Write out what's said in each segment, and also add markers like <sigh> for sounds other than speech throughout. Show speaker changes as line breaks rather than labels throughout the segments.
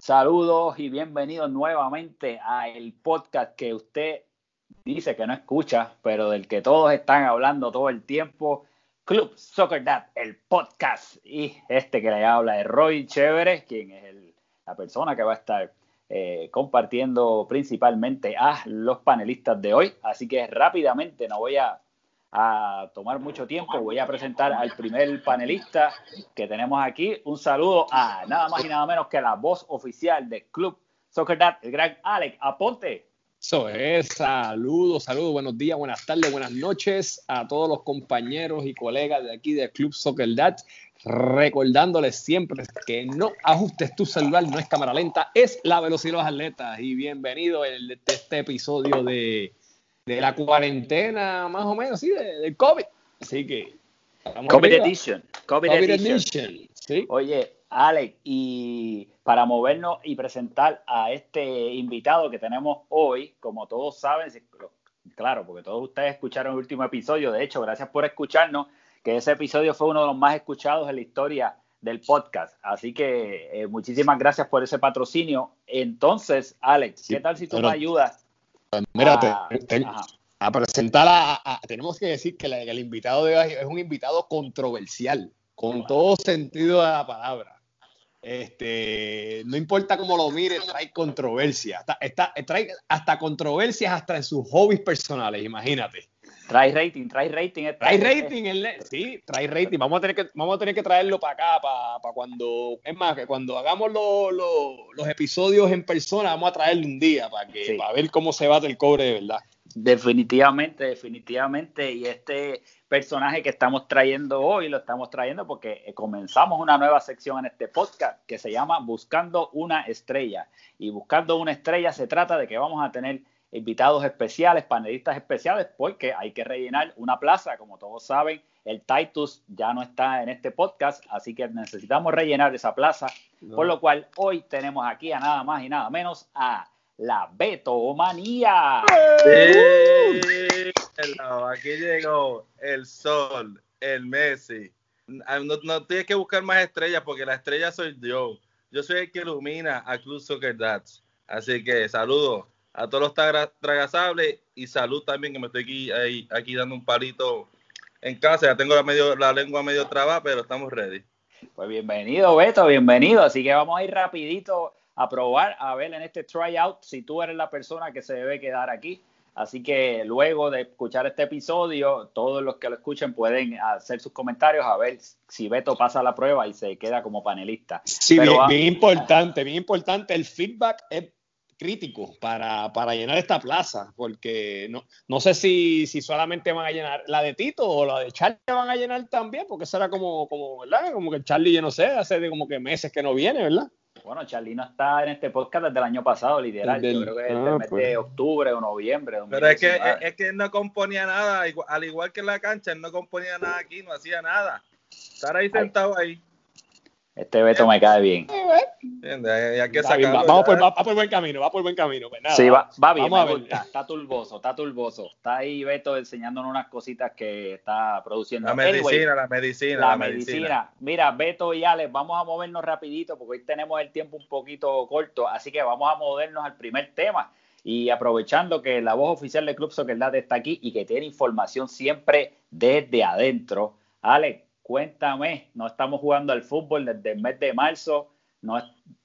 Saludos y bienvenidos nuevamente a el podcast que usted dice que no escucha, pero del que todos están hablando todo el tiempo. Club Soccer Dad, el podcast. Y este que le habla es Roy Chévere, quien es la persona que va a estar eh, compartiendo principalmente a los panelistas de hoy. Así que rápidamente no voy a a tomar mucho tiempo. Voy a presentar al primer panelista que tenemos aquí. Un saludo a nada más y nada menos que la voz oficial del Club Soccer Dad, el gran Alex Aponte.
Eso es, saludos, saludos, buenos días, buenas tardes, buenas noches a todos los compañeros y colegas de aquí del Club Soccer Dad. Recordándoles siempre que no ajustes tu celular, no es cámara lenta, es la velocidad de los atletas. Y bienvenido a este episodio de de la cuarentena, más o menos, sí, del COVID. Así que.
COVID Edition. COVID, Edition. ¿sí? Oye, Alex, y para movernos y presentar a este invitado que tenemos hoy, como todos saben, claro, porque todos ustedes escucharon el último episodio, de hecho, gracias por escucharnos, que ese episodio fue uno de los más escuchados en la historia del podcast. Así que eh, muchísimas gracias por ese patrocinio. Entonces, Alex, ¿qué tal si tú me ayudas
Mira, ah, a presentar a, Tenemos que decir que, el invitado de hoy es un invitado controversial, con todo sentido de la palabra. Este, no importa cómo lo mire, trae controversia. Está, trae hasta controversias hasta en sus hobbies personales, imagínate.
Trae rating, trae rating.
Trae rating, sí, trae rating. Vamos a tener que, vamos a tener que traerlo para acá, para, cuando, es más, que cuando hagamos los episodios en persona, vamos a traerlo un día para que, para ver cómo se bate el cobre de verdad.
Definitivamente, definitivamente. Y este personaje que estamos trayendo hoy lo estamos trayendo porque eh, comenzamos una nueva sección en este podcast que se llama Buscando una estrella. Y buscando una estrella se trata de que vamos a tener invitados especiales, panelistas especiales, porque hay que rellenar una plaza. Como todos saben, el Titus ya no está en este podcast, así que necesitamos rellenar esa plaza. Por lo cual, hoy tenemos aquí a nada más y nada menos a la Betomanía.
Sí, aquí llegó el sol, el Messi. Ah, no, tienes que buscar más estrellas porque la estrella soy yo. Yo soy el que ilumina a Club Soccer Dats. Así que saludos a todos los tragasables y salud también, que me estoy aquí, aquí dando un palito en casa. Ya tengo la, medio, la lengua medio trabada, pero estamos ready.
Pues bienvenido, Beto, bienvenido. Así que vamos a ir rapidito a probar, a ver en este tryout si tú eres la persona que se debe quedar aquí. Así que luego de escuchar este episodio, todos los que lo escuchen pueden hacer sus comentarios a ver si Beto pasa la prueba y se queda como panelista.
Sí, bien, bien, importante, bien importante. El feedback es crítico para, para, llenar esta plaza, porque no, no sé si, si, solamente van a llenar la de Tito o la de Charlie van a llenar también, porque será como, como, ¿verdad? Como que Charlie, yo no sé, hace de como que meses que no viene, ¿verdad?
Bueno, Charlie no está en este podcast desde el año pasado, literal. Yo creo que es ah, mes pues. de octubre o noviembre.
Pero es que, es, que él no componía nada, al igual que en la cancha, él no componía nada aquí, no hacía nada. Estar ahí sentado ahí.
Este Beto me cae bien.
vamos por, va, por buen camino, va por buen camino. Pues
sí, va, va bien, está turboso, está turboso. Está ahí Beto enseñándonos unas cositas que está produciendo.
La medicina, la medicina,
la, medicina. Mira, Beto y Alex, vamos a movernos rapidito porque hoy tenemos el tiempo un poquito corto, así que vamos a movernos al primer tema. Y aprovechando que la voz oficial del Club Soccer está aquí y que tiene información siempre desde adentro, Alex, cuéntame, no estamos jugando al fútbol desde el mes de marzo, no es,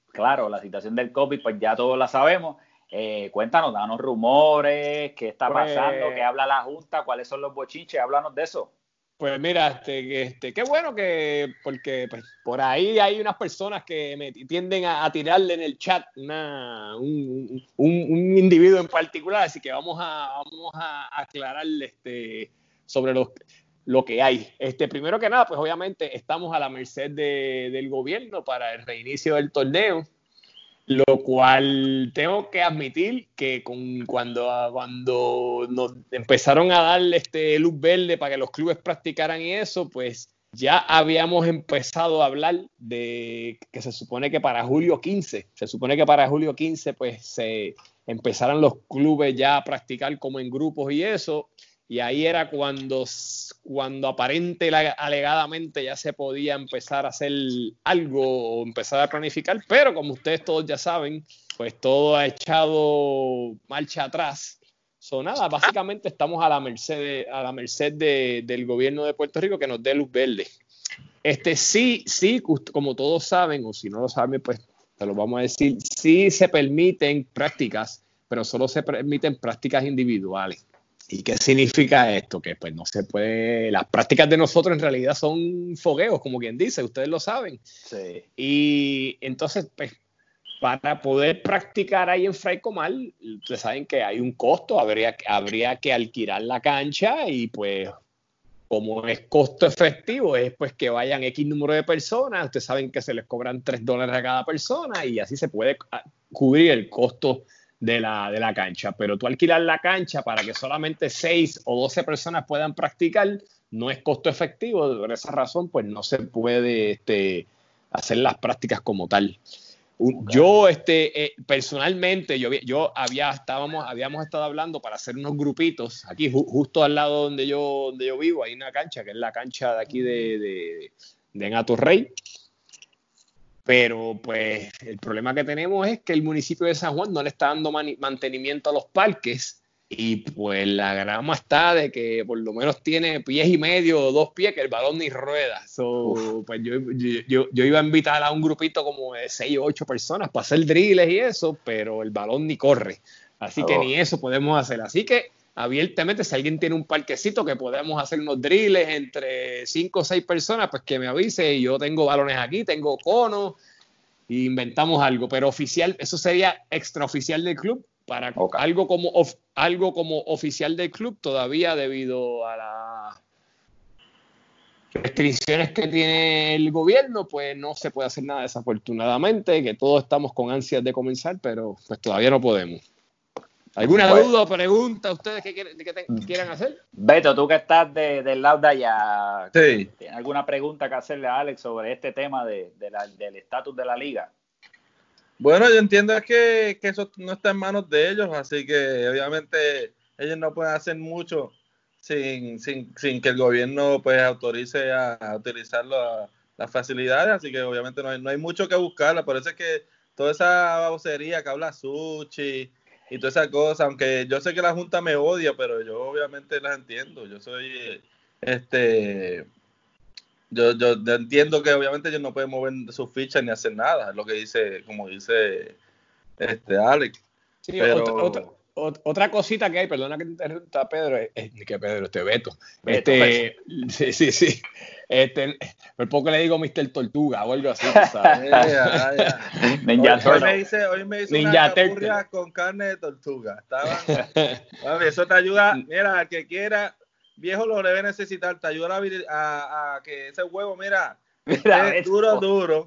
claro, la situación del COVID, pues ya todos la sabemos. Eh, cuéntanos, danos rumores, qué está pues pasando, qué habla la Junta, cuáles son los bochinches, háblanos de eso.
Pues mira, este, este, qué bueno que, porque pues, por ahí hay unas personas que me tienden a, tirarle en el chat una, un, un, individuo en particular, así que vamos a, vamos a aclararle este, sobre los, lo que hay. Este, primero que nada, pues obviamente estamos a la merced del gobierno para el reinicio del torneo, lo cual tengo que admitir que con, cuando, cuando nos empezaron a darle este luz verde para que los clubes practicaran y eso, pues ya habíamos empezado a hablar de que se supone que para julio 15, se supone que para julio 15 pues se empezaran los clubes ya a practicar como en grupos y eso, y ahí era cuando, cuando aparente alegadamente ya se podía empezar a hacer algo o empezar a planificar, pero como ustedes todos ya saben, pues todo ha echado marcha atrás. So, nada, básicamente estamos a la merced, a la merced del gobierno de Puerto Rico que nos dé luz verde. Este sí, sí, como todos saben, o si no lo saben, pues te lo vamos a decir, sí se permiten prácticas, pero solo se permiten prácticas individuales. ¿Y qué significa esto? Que pues no se puede, las prácticas de nosotros en realidad son fogueos, como quien dice, ustedes lo saben.
Sí.
Y entonces, pues, para poder practicar ahí en Fray Comal, ustedes saben que hay un costo, habría, habría que alquilar la cancha y pues como es costo efectivo, es pues que vayan X número de personas, ustedes saben que se les cobran 3 dólares a cada persona y así se puede ah, cubrir el costo de la, de la cancha. Pero tú alquilar la cancha para que solamente 6 o 12 personas puedan practicar no es costo efectivo. Por esa razón, pues no se puede este, hacer las prácticas como tal. Yo, este, eh, personalmente, yo, yo había, estábamos, habíamos estado hablando para hacer unos grupitos aquí justo al lado donde yo, donde yo vivo, hay una cancha que es la cancha de aquí de, de, de Rey. Pero pues el problema que tenemos es que el municipio de San Juan no le está dando mantenimiento a los parques y pues la grama está de que por lo menos tiene pies y medio o dos pies que el balón ni rueda. pues yo, yo, yo, iba a invitar a un grupito como de seis o ocho personas para hacer drills y eso, pero el balón ni corre. Así que oh. ni eso podemos hacer. Así que abiertamente, si alguien tiene un parquecito que podemos hacer unos drills entre cinco o seis personas, pues que me avise. Yo tengo balones aquí, tengo conos, e inventamos algo. Pero oficial, eso sería extraoficial del club. Para algo, como algo como oficial del club, todavía debido a las restricciones que tiene el gobierno, pues no se puede hacer nada desafortunadamente, que todos estamos con ansias de comenzar, pero pues todavía no podemos. ¿Alguna pues, duda o pregunta ustedes que, quieran hacer?
Beto, tú que estás del lado de allá, ¿tienes alguna pregunta que hacerle a Alex sobre este tema de, del estatus de la liga?
Bueno, yo entiendo que, que eso no está en manos de ellos, así que obviamente ellos no pueden hacer mucho sin, sin, sin que el gobierno pues autorice a, utilizar las facilidades, así que obviamente no hay, no hay mucho que buscarla, por eso es que toda esa babosería que habla Suchi y toda esa cosa, aunque yo sé que la Junta me odia, pero yo obviamente las entiendo. Yo soy, este, yo, yo entiendo que obviamente ellos no pueden mover sus fichas ni hacer nada, es lo que dice, como dice este Alex.
pero... otra, cosita que hay, perdona que te interrumpa, Pedro, es, que Pedro, este Beto. este, sí, sí, sí. Este, por poco le digo Mr. Tortuga o algo así, ¿sabes? <laughs> <laughs>
Ninja hoy, me hice, hoy me hice Ninja una con carne de tortuga. <laughs> eso te ayuda, mira, al que quiera, viejo lo debe necesitar, te ayuda a, a, que ese huevo, mira, mira duro, duro.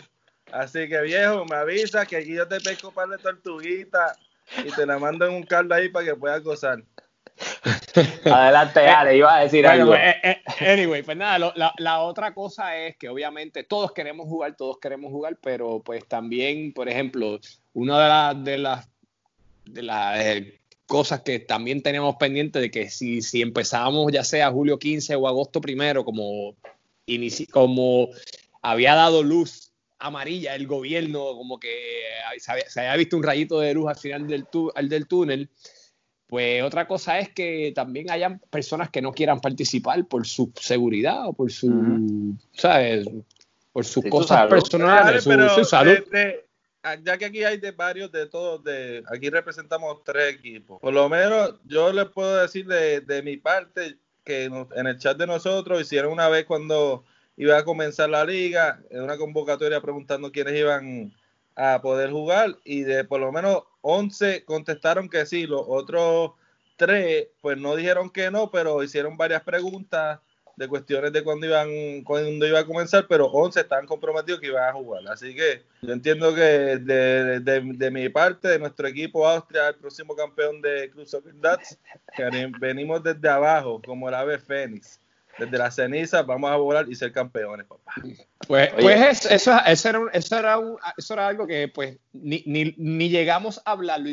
Así que viejo, me avisa que aquí yo te pesco un par de tortuguitas y te la mando en un caldo ahí para que puedas gozar. <laughs>
Adelante, Ale, iba a decir algo.
Eh, eh, anyway, pues nada, la, otra cosa es que obviamente todos queremos jugar, todos queremos jugar, pero pues también, por ejemplo, una de, las de las eh, cosas que también tenemos pendiente de que si, si empezábamos ya sea julio 15 o agosto primero, como, como había dado luz amarilla el gobierno, como que se había, visto un rayito de luz al final del, del túnel, pues otra cosa es que también hayan personas que no quieran participar por su seguridad o por su, ¿sabes? Por sus cosas personales, su, salud.
ya que aquí hay de varios de todos, de aquí representamos tres equipos. Por lo menos yo les puedo decir de, de mi parte que en el chat de nosotros hicieron una vez cuando iba a comenzar la liga, en una convocatoria preguntando quiénes iban a poder jugar y de por lo menos 11 contestaron que sí, los otros 3 pues no dijeron que no, pero hicieron varias preguntas de cuestiones de cuándo iban cuándo iba a comenzar, pero 11 están comprometidos que iban a jugar. Así que yo entiendo que de, de, mi parte, de nuestro equipo Austria, el próximo campeón de Cruz Soccer Dats, que venimos desde abajo como el ave Fénix desde la ceniza vamos a volar y ser campeones, papá.
Pues, pues eso, eso, era, eso, era eso era algo que pues ni, ni, ni llegamos a hablarlo.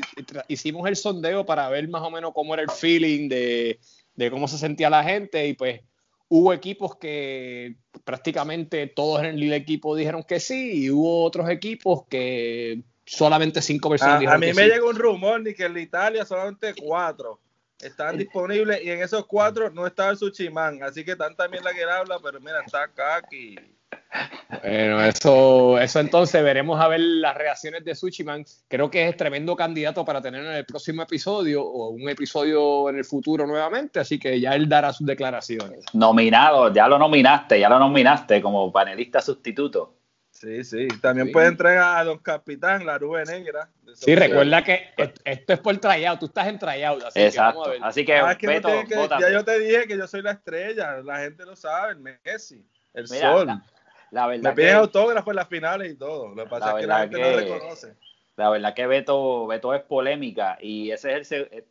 Hicimos el sondeo para ver más o menos cómo era el feeling de, de cómo se sentía la gente y pues hubo equipos que prácticamente todos en el equipo dijeron que sí y hubo otros equipos que solamente cinco personas
a,
dijeron
a mí
que
me
sí.
llegó un rumor ni que en Italia solamente cuatro estaban disponibles y en esos cuatro no estaba el Suchiman, así que tan también la que él habla, pero mira, está acá aquí.
Bueno, eso, eso entonces veremos a ver las reacciones de Suchiman. Creo que es tremendo candidato para tener en el próximo episodio o un episodio en el futuro nuevamente, así que ya él dará sus declaraciones.
Nominado, ya lo nominaste, ya lo nominaste como panelista sustituto.
Sí, sí. También
Sí.
puede entrar a Don Capitán, la nube negra.
Sí, recuerda que est- esto es por tryout, tú estás en tryout, así que
Exacto.
vamos a ver.
Así que,
Ah, es que no
Beto,
tiene que- ya yo te dije que yo soy la estrella, la gente lo sabe, el Messi, el
Mira,
sol.
la, la
Me
verdad
piden
que,
autógrafos en las finales y todo. Lo que pasa
La
es que la
verdad
gente no
que-
reconoce.
la verdad que Beto, Beto es polémica y ese es el... eh,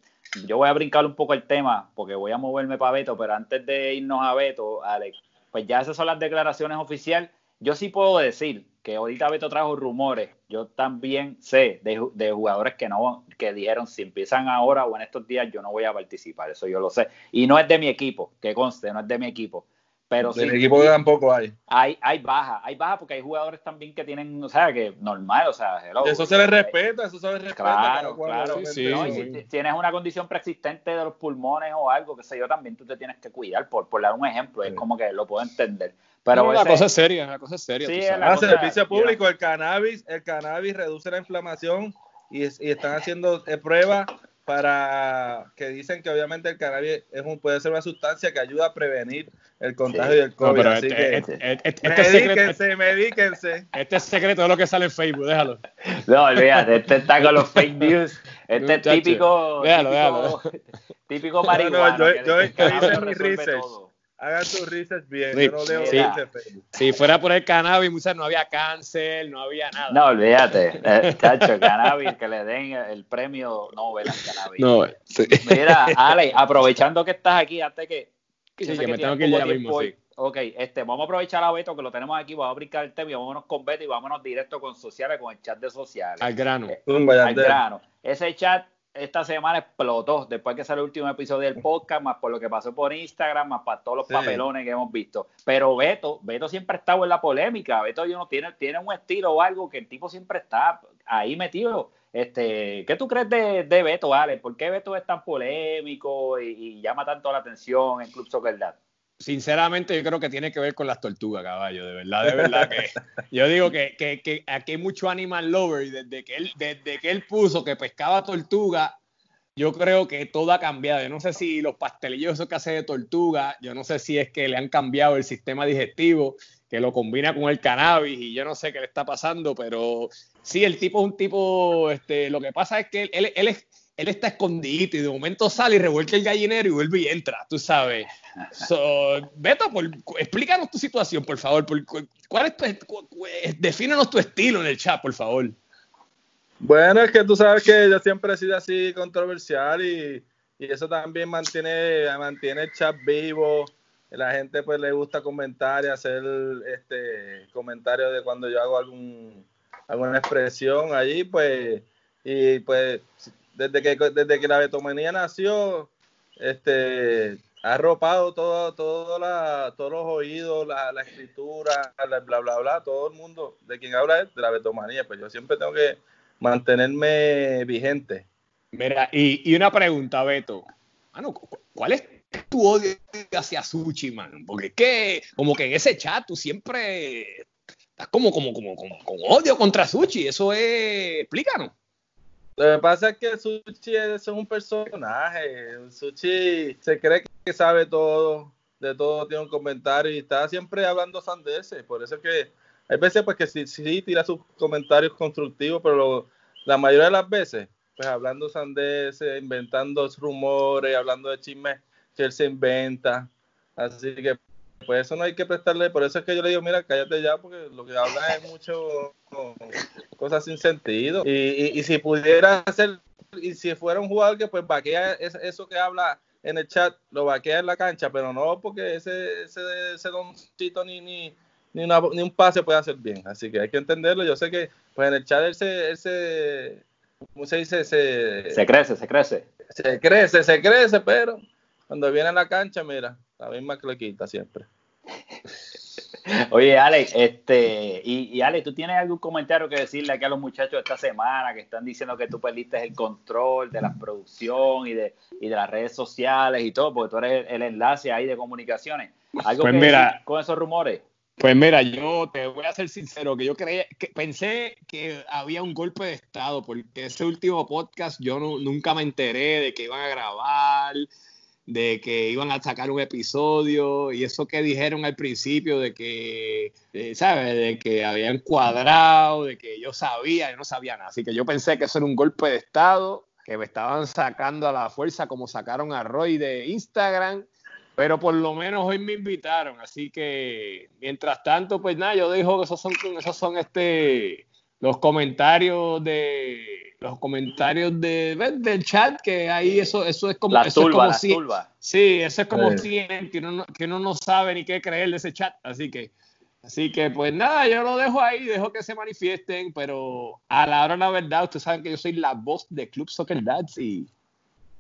Yo voy a brincar un poco el tema porque voy a moverme para Beto, pero antes de irnos a Beto, Alex, pues ya esas son las declaraciones oficiales. Yo sí puedo decir que ahorita Beto trajo rumores. Yo también sé de, de jugadores que no que dijeron si empiezan ahora o en estos días yo no voy a participar. Eso yo lo sé. Y no es de mi equipo, que conste, no es de mi equipo. Pero
Del
sí,
equipo que tampoco hay.
hay, hay baja, hay baja porque hay jugadores también que tienen, o sea, que normal, o sea, hello.
Eso se les respeta, eso se les respeta.
Claro, claro.
Sí,
No, y
sí.
si tienes una condición preexistente de los pulmones o algo, que sé yo, también tú te tienes que cuidar, por, por dar un ejemplo, es como que lo puedo entender. Pero
No, la
ese-
cosa es seria, la cosa es seria.
Sí,
Ah,
cosa-
servicio público, el cannabis, el cannabis reduce la inflamación y, y están haciendo eh, pruebas para que dicen que obviamente el cannabis es un, puede ser una sustancia que ayuda a prevenir el contagio
Sí.
del
No,
COVID.
pero
así
este,
que
este- este- este secreto,
medíquense, medíquense.
este es secreto de lo que sale en Facebook, déjalo.
No, olvídate, este está con los fake news. Este es típico,
déjalo,
típico, típico
no,
marihuano.
yo- yo-
que
yo hice mi
resuelve
research.
todo.
Hagan su research bien.
Sí,
Yo no leo
sí.
Si fuera por el cannabis, muchachos, no había cáncer, no había nada.
No, olvídate, eh, chacho, cannabis, que le den el premio Nobel al cannabis.
No, sí.
Mira, Ale, aprovechando que estás aquí, antes que.
Sí,
yo sé
que me tengo que ir ya
tiempo
mismo, sí.
Ok, este, vamos a aprovechar a Beto que lo tenemos aquí, vamos a brincar el tema y vámonos con Beto y vámonos directo con sociales, con el chat de sociales.
Al grano.
Eh, al grano. Ese chat esta semana explotó después que salió el último episodio del podcast, más por lo que pasó por Instagram, más para todos los
Sí.
papelones que hemos visto. Pero Beto, Beto siempre ha estado en la polémica. Beto yo no tiene, tiene un estilo o algo que el tipo siempre está ahí metido. Este, ¿Qué tú crees de, de Beto, Ale? ¿Por qué Beto es tan polémico y, y llama tanto la atención en Club Soccer Dad?
Sinceramente, yo creo que tiene que ver con las tortugas, caballo, de verdad, de verdad que <laughs> yo digo que, que, que aquí hay mucho animal lover y desde que él, desde que él puso que pescaba tortuga, yo creo que todo ha cambiado. Yo no sé si los pastelillos esos que hace de tortuga, yo no sé si es que le han cambiado el sistema digestivo, que lo combina con el cannabis y yo no sé qué le está pasando, pero sí, el tipo es un tipo, este, lo que pasa es que él, él, él es, él está escondidito y de momento sale y revuelca el gallinero y vuelve y entra, tú sabes. So, Beto, por, explícanos tu situación, por favor. Por, ¿cuál es tu, cu, cu, defínenos tu estilo en el chat, por favor.
Bueno, es que tú sabes que yo siempre he sido así controversial y, y eso también mantiene, mantiene el chat vivo. La gente pues le gusta comentar y hacer este comentarios de cuando yo hago algún alguna expresión allí, pues, y pues desde que desde que la betomanía nació, este ha arropado todo, todo la, todos los oídos, la, la escritura, la, bla, bla, bla, todo el mundo de quien habla es de la betomanía, pues yo siempre tengo que mantenerme vigente.
Mira, y, y una pregunta, Beto. Mano, ¿cuál es tu odio hacia Suchi, man? Porque es que, como que en ese chat tú siempre estás como, como, como, como con odio contra Suchi. Eso es. Explícanos.
Lo que pasa es que Suchi es un personaje. Suchi se cree que sabe todo, de todo tiene un comentario y está siempre hablando sandeces. Por eso es que hay veces pues que sí, tira sus comentarios constructivos, pero la mayoría de las veces, pues hablando sandeces, inventando rumores, hablando de chismes que él se inventa. Así que pues eso no hay que prestarle, por eso es que yo le digo, mira, cállate ya, porque lo que habla es mucho cosas sin sentido. Y, y, y, si pudiera hacer, y si fuera un jugador que pues vaquea eso que habla en el chat, lo vaquea en la cancha, pero no porque ese, ese, ese doncito ni, ni, ni, una, ni un pase puede hacer bien. Así que hay que entenderlo. Yo sé que pues en el chat él se, él se ¿cómo se dice? Se,
se crece, se crece.
Se crece, se crece, pero cuando viene a la cancha, mira, la misma cloquita siempre. <laughs>
Oye, Alex, este, y, y Alex, ¿tú tienes algún comentario que decirle aquí a los muchachos esta semana que están diciendo que tú perdiste el control de la producción y de, y de las redes sociales y todo, porque tú eres el, enlace ahí de comunicaciones? ¿Algo
Pues
que
mira.
decir con esos rumores?
Pues mira, yo te voy a ser sincero, que yo creía, que pensé que había un golpe de estado, porque ese último podcast yo no- nunca me enteré de que iban a grabar, de que iban a sacar un episodio, y eso que dijeron al principio de que, eh, ¿sabes? De que habían cuadrado, de que yo sabía, yo no sabía nada. Así que yo pensé que eso era un golpe de estado, que me estaban sacando a la fuerza como sacaron a Roy de Instagram. Pero por lo menos hoy me invitaron, así que mientras tanto, pues nada, yo digo que esos son, esos son este los comentarios de los comentarios de, ¿ves? del chat, que ahí eso, eso es como,
Las
eso es como
las
si- sí, eso es como
Sí.
CNN, que uno, no- que uno no sabe ni qué creer de ese chat, así que Así que pues nada, yo lo dejo ahí, dejo que se manifiesten, pero a la hora de la verdad, ustedes saben que yo soy la voz de Club Soccer Dads y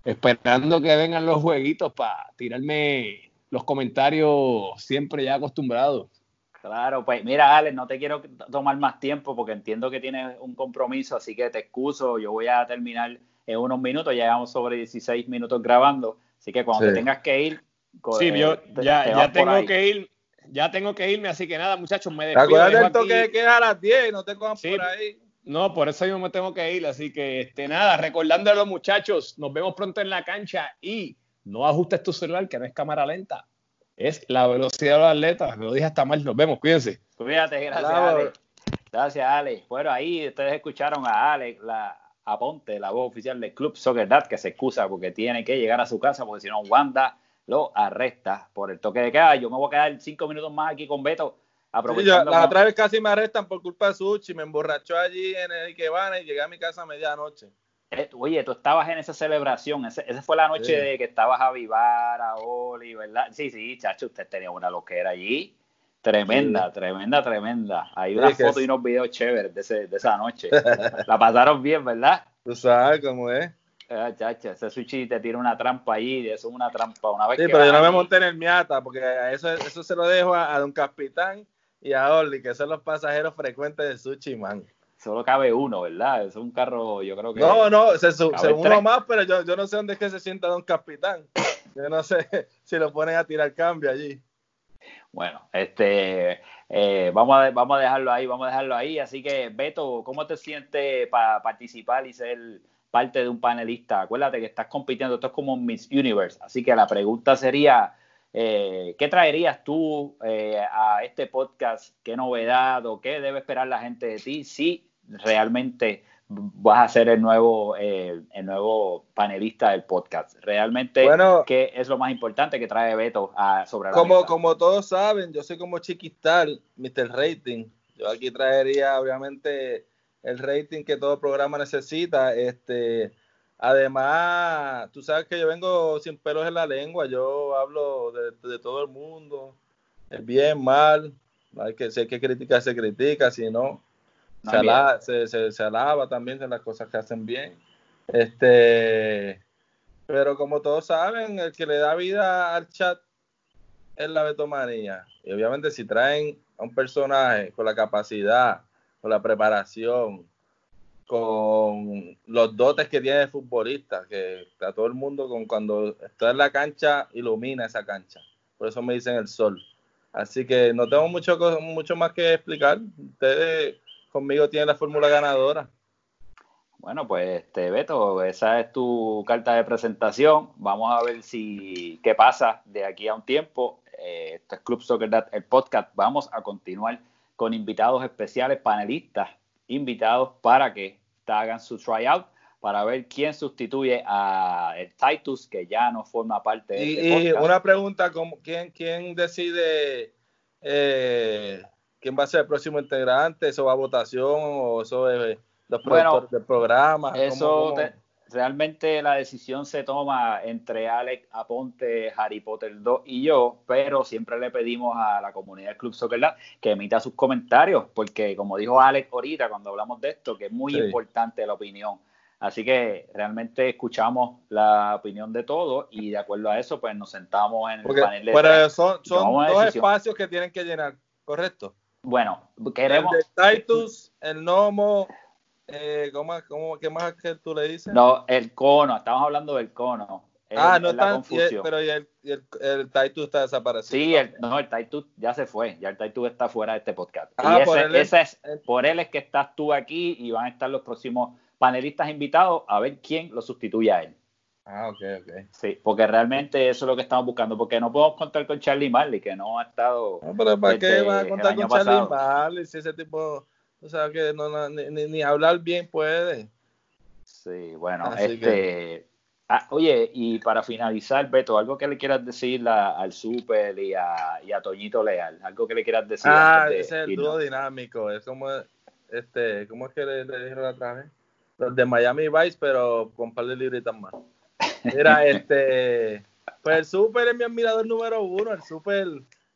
esperando que vengan los jueguitos para tirarme los comentarios siempre ya acostumbrados.
Claro, pues mira, Alex, no te quiero tomar más tiempo porque entiendo que tienes un compromiso, así que te excuso. Yo voy a terminar en unos minutos, ya llevamos sobre 16 minutos grabando, así que cuando
Sí.
te tengas que ir,
Sí,
eh,
yo
te-
ya,
te
ya tengo que ir, ya tengo que irme, así que nada, muchachos, me despido.
Acuérdate del toque
aquí-
de queda a las 10 y no te cojan
Sí.
por ahí.
No, por eso yo me tengo que ir, así que este, nada, recordando a los muchachos, nos vemos pronto en la cancha y no ajustes tu celular, que no es cámara lenta, es la velocidad de los atletas, lo dije hasta mal, nos vemos, cuídense.
Cuídate, gracias,
Bravo.
Alex. Gracias, Alex. Bueno, ahí ustedes escucharon a Alex, la Aponte, la voz oficial del Club Soccer Dad, que se excusa porque tiene que llegar a su casa, porque si no, Wanda lo arresta por el toque de queda. Yo me voy a quedar cinco minutos más aquí con Beto,
Sí,
aprovechando.
yo- la
como-
otra vez casi me arrestan por culpa de Suchi, me emborrachó allí en el Ikebana y llegué a mi casa a medianoche.
Eh, Oye, tú estabas en esa celebración, ese- esa fue la noche
Sí.
de que estabas a Vivar, a Oli, ¿verdad? Sí, sí, chacho, usted tenía una loquera allí. Tremenda, tremenda, tremenda. Hay unas fotos y unos videos chéveres de, ese- de esa noche. <laughs> la pasaron bien, ¿verdad?
Tú sabes cómo es.
Ah, chacho, ese sushi te tira una trampa allí, eso es una trampa. Una vez
Sí,
que
pero yo no me monté en el Miata, porque eso, eso se lo dejo a, a Don Capitán y a Orly, que son los pasajeros frecuentes de Sushi, man.
Solo cabe uno, ¿verdad? Es un carro, yo creo que.
No, no, se, su-
Cabe
se uno más, pero yo, yo no sé dónde es que se sienta Don Capitán. <laughs> Yo no sé <laughs> si lo ponen a tirar cambio allí.
Bueno, este, eh, vamos, a, vamos a dejarlo ahí, vamos a dejarlo ahí. Así que, Beto, ¿cómo te sientes para participar y ser parte de un panelista? Acuérdate que estás compitiendo, esto es como Miss Universe. Así que la pregunta sería, eh, ¿qué traerías tú eh, a este podcast? ¿Qué novedad o qué debe esperar la gente de ti si realmente vas a ser el nuevo, eh, el nuevo panelista del podcast? ¿Realmente
Bueno.
qué es lo más importante que trae Beto a, sobre la
Como,
mesa?
como todos saben, yo soy como Chiquistal, Mr. Rating. Yo aquí traería, obviamente, el rating que todo programa necesita. Este, además, tú sabes que yo vengo sin pelos en la lengua. Yo hablo de, de todo el mundo, el bien, mal. Hay que, si hay que criticar, se critica. Si no,
No
se, ala- se, se- se alaba también de las cosas que hacen bien. Este, pero como todos saben, el que le da vida al chat es la betomanía. Y obviamente si traen a un personaje con la capacidad, con la preparación, con los dotes que tiene el futbolista, que a todo el mundo con cuando está en la cancha ilumina esa cancha. Por eso me dicen el sol. Así que no tengo mucho, mucho más que explicar. Ustedes conmigo tienen la fórmula ganadora.
Bueno, pues este Beto, esa es tu carta de presentación. Vamos a ver si qué pasa de aquí a un tiempo. Eh, esto es Club Soccer Dad, el podcast. Vamos a continuar con invitados especiales, panelistas, invitados para que hagan su tryout para ver quién sustituye a el Titus, que ya no forma parte de
Y,
este
y una pregunta, ¿cómo- ¿quién, quién decide eh, quién va a ser el próximo integrante? ¿Eso va a votación o eso es los
Bueno,
productores del programa? ¿Cómo-
Eso
cómo?
te- realmente la decisión se toma entre Alex Aponte, Harry Potter 2 y yo, pero siempre le pedimos a la comunidad del Club Soccer Lab que emita sus comentarios, porque como dijo Alex ahorita cuando hablamos de esto, que es muy
Sí.
importante la opinión Así que realmente escuchamos la opinión de todos y de acuerdo a eso, pues nos sentamos en el panel de
Pero son, son dos espacios que tienen que llenar, ¿correcto?
Bueno, queremos...
El de Titus, el Nomo, eh, ¿cómo, cómo, ¿qué más que tú le dices?
No, el cono, estamos hablando del cono.
ah, no está, pero y el, y el, el, Titus está desaparecido.
Sí, el, no, el Titus ya se fue, ya el Titus está fuera de este podcast. Ah, y por, él es, por él es que estás tú aquí y van a estar los próximos panelistas invitados a ver quién lo sustituye a él.
Ah, ok, ok.
Sí, porque realmente eso es lo que estamos buscando, porque no podemos contar con Charlie Marley, que no ha estado...
No, pero ¿para qué vas a contar con Charlie Marley si ese tipo, o sea, que no, ni, ni, hablar bien puede?
Sí, bueno, este... Ah, oye, y para finalizar, Beto, algo que le quieras decir al Super y a, y a Toñito Leal, algo que le quieras decir.
Ah, ese es el dúo dinámico, es como, este, ¿cómo es que le, le dijeron otra vez? Los de Miami Vice, pero con un par de libritas más. Mira, <laughs> este, pues el Super es mi admirador número uno, el Super,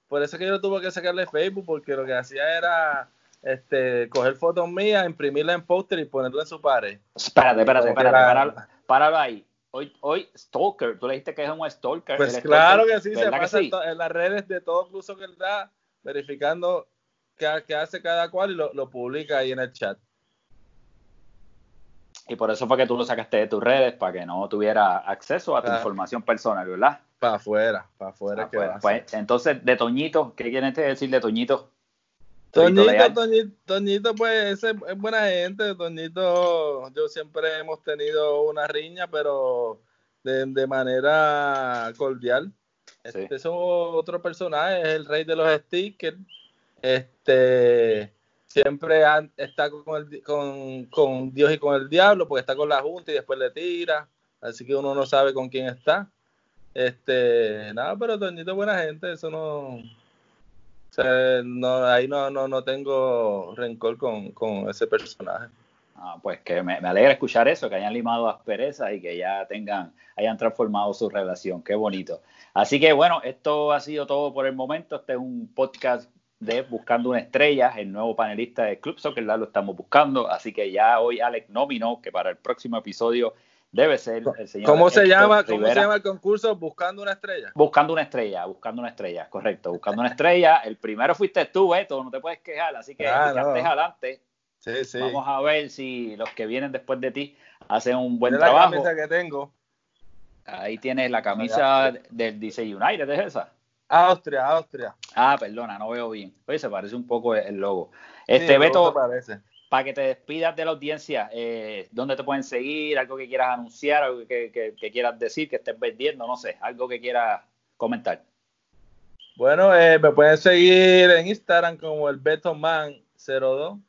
por eso que yo tuve que sacarle Facebook, porque lo que hacía era este, coger fotos mías, imprimirla en póster y ponerla en su pared.
Espérate, espérate, espérate, páralo, ahí. Hoy, hoy, Stalker, tú le dijiste que es un Stalker.
Pues claro que sí, se pasa en las redes de todo incluso que él da, verificando qué, hace cada cual y lo, lo publica ahí en el chat.
Y por eso fue que tú lo sacaste de tus redes, para que no tuviera acceso a tu ah. información personal, ¿verdad?
Para afuera, para afuera.
Pues, entonces, de Toñito, ¿qué quieres decir de Toñito?
Toñito, Toñito, Toñito, pues es, buena gente. Toñito, yo siempre hemos tenido una riña, pero de, manera cordial. Este es otro personaje, es el rey de los stickers. Este siempre está con, con, Dios y con el diablo, porque está con la Junta y después le tira, así que uno no sabe con quién está. Este, nada, pero Toñito es buena gente, eso no, no ahí no, no, no tengo rencor con, con ese personaje.
Ah, pues que me, me, alegra escuchar eso, que hayan limado asperezas y que ya tengan, hayan transformado su relación. Qué bonito. Así que bueno, esto ha sido todo por el momento. Este es un podcast de Buscando una Estrella, el nuevo panelista de Club Soccer, lo estamos buscando, así que ya hoy Alex nominó que para el próximo episodio debe ser el señor.
¿Cómo se llama, ¿cómo se llama el concurso? Buscando una estrella.
Buscando una estrella, buscando una estrella, correcto, buscando una estrella. El primero fuiste tú, Beto, no te puedes quejar, así que ah, adelante.
Sí, sí.
Vamos a ver si los que vienen después de ti hacen un buen trabajo.
La camisa que tengo.
Ahí tienes la camisa del DC United, ¿es esa?
Austria, Austria.
Ah, perdona, no veo bien. Oye, se parece un poco el logo. Este, Beto, para que te despidas de la audiencia, eh, ¿dónde te pueden seguir? ¿Algo que quieras anunciar? ¿Algo que, quieras decir? ¿Que estés vendiendo? No sé, algo que quieras comentar.
Bueno, eh, me pueden seguir en Instagram como el Betoman02.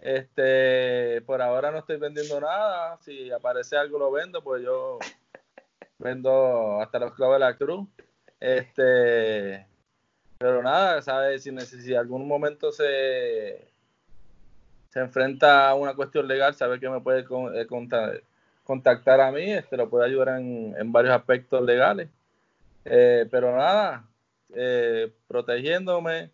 Este, por ahora no estoy vendiendo nada. Si aparece algo lo vendo, pues yo <laughs> vendo hasta los clavos de la cruz. Este, pero nada, ¿sabes? Si, si algún momento se, se enfrenta a una cuestión legal, sabe que me puede eh, contactar a mí, este, lo puede ayudar en, varios aspectos legales. Eh, pero nada, eh, protegiéndome,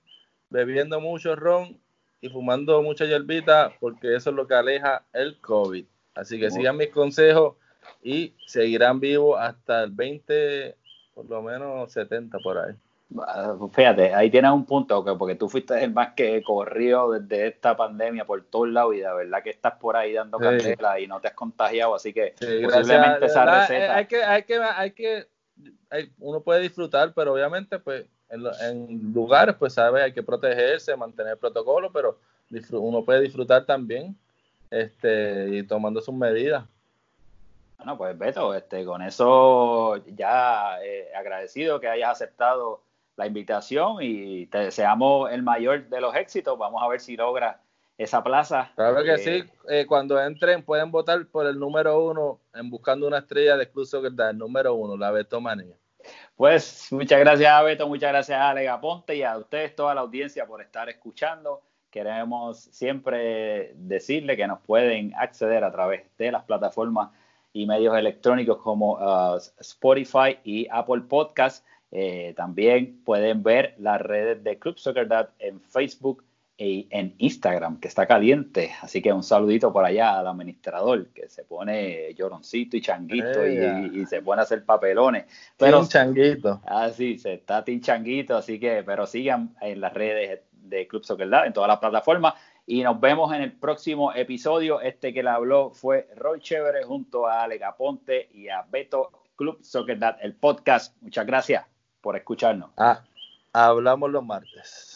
bebiendo mucho ron y fumando mucha hierbita, porque eso es lo que aleja el COVID. Así que sigan mis consejos y seguirán vivos hasta el 20 por lo menos 70 por ahí.
Fíjate, ahí tienes un punto, porque tú fuiste el más que corrió desde esta pandemia por todos lados y de verdad que estás por ahí dando candela y no te has contagiado, así que posiblemente esa receta.
Hay que, hay que, hay que, uno puede disfrutar, pero obviamente, pues, en, lugares, pues, sabe, hay que protegerse, mantener el protocolo, pero uno puede disfrutar también, este, y tomando sus medidas.
Bueno, pues Beto, este, con eso ya eh, agradecido que hayas aceptado la invitación y te deseamos el mayor de los éxitos. Vamos a ver si logra esa plaza.
Claro que eh, sí, eh, cuando entren pueden votar por el número uno en Buscando una Estrella de Cruz Soccer, el número uno, la Beto Manía.
Pues muchas gracias a Beto, muchas gracias a Alega Ponte y a ustedes, toda la audiencia, por estar escuchando. Queremos siempre decirle que nos pueden acceder a través de las plataformas y medios electrónicos como uh, Spotify y Apple Podcast. Eh, también pueden ver las redes de Club Soccer Dad en Facebook y en Instagram, que está caliente. Así que un saludito por allá al administrador, que se pone lloroncito y changuito y, se pone a hacer papelones. Pero,
un changuito.
Así, se está tinchanguito, así que, pero sigan en las redes de Club Soccer Lab, en todas las plataformas. Y nos vemos en el próximo episodio. Este que le habló fue Roy Chévere junto a Ale Ponte y a Beto Club Soccer Dad, el podcast. Muchas gracias por escucharnos.
Ah, hablamos los martes.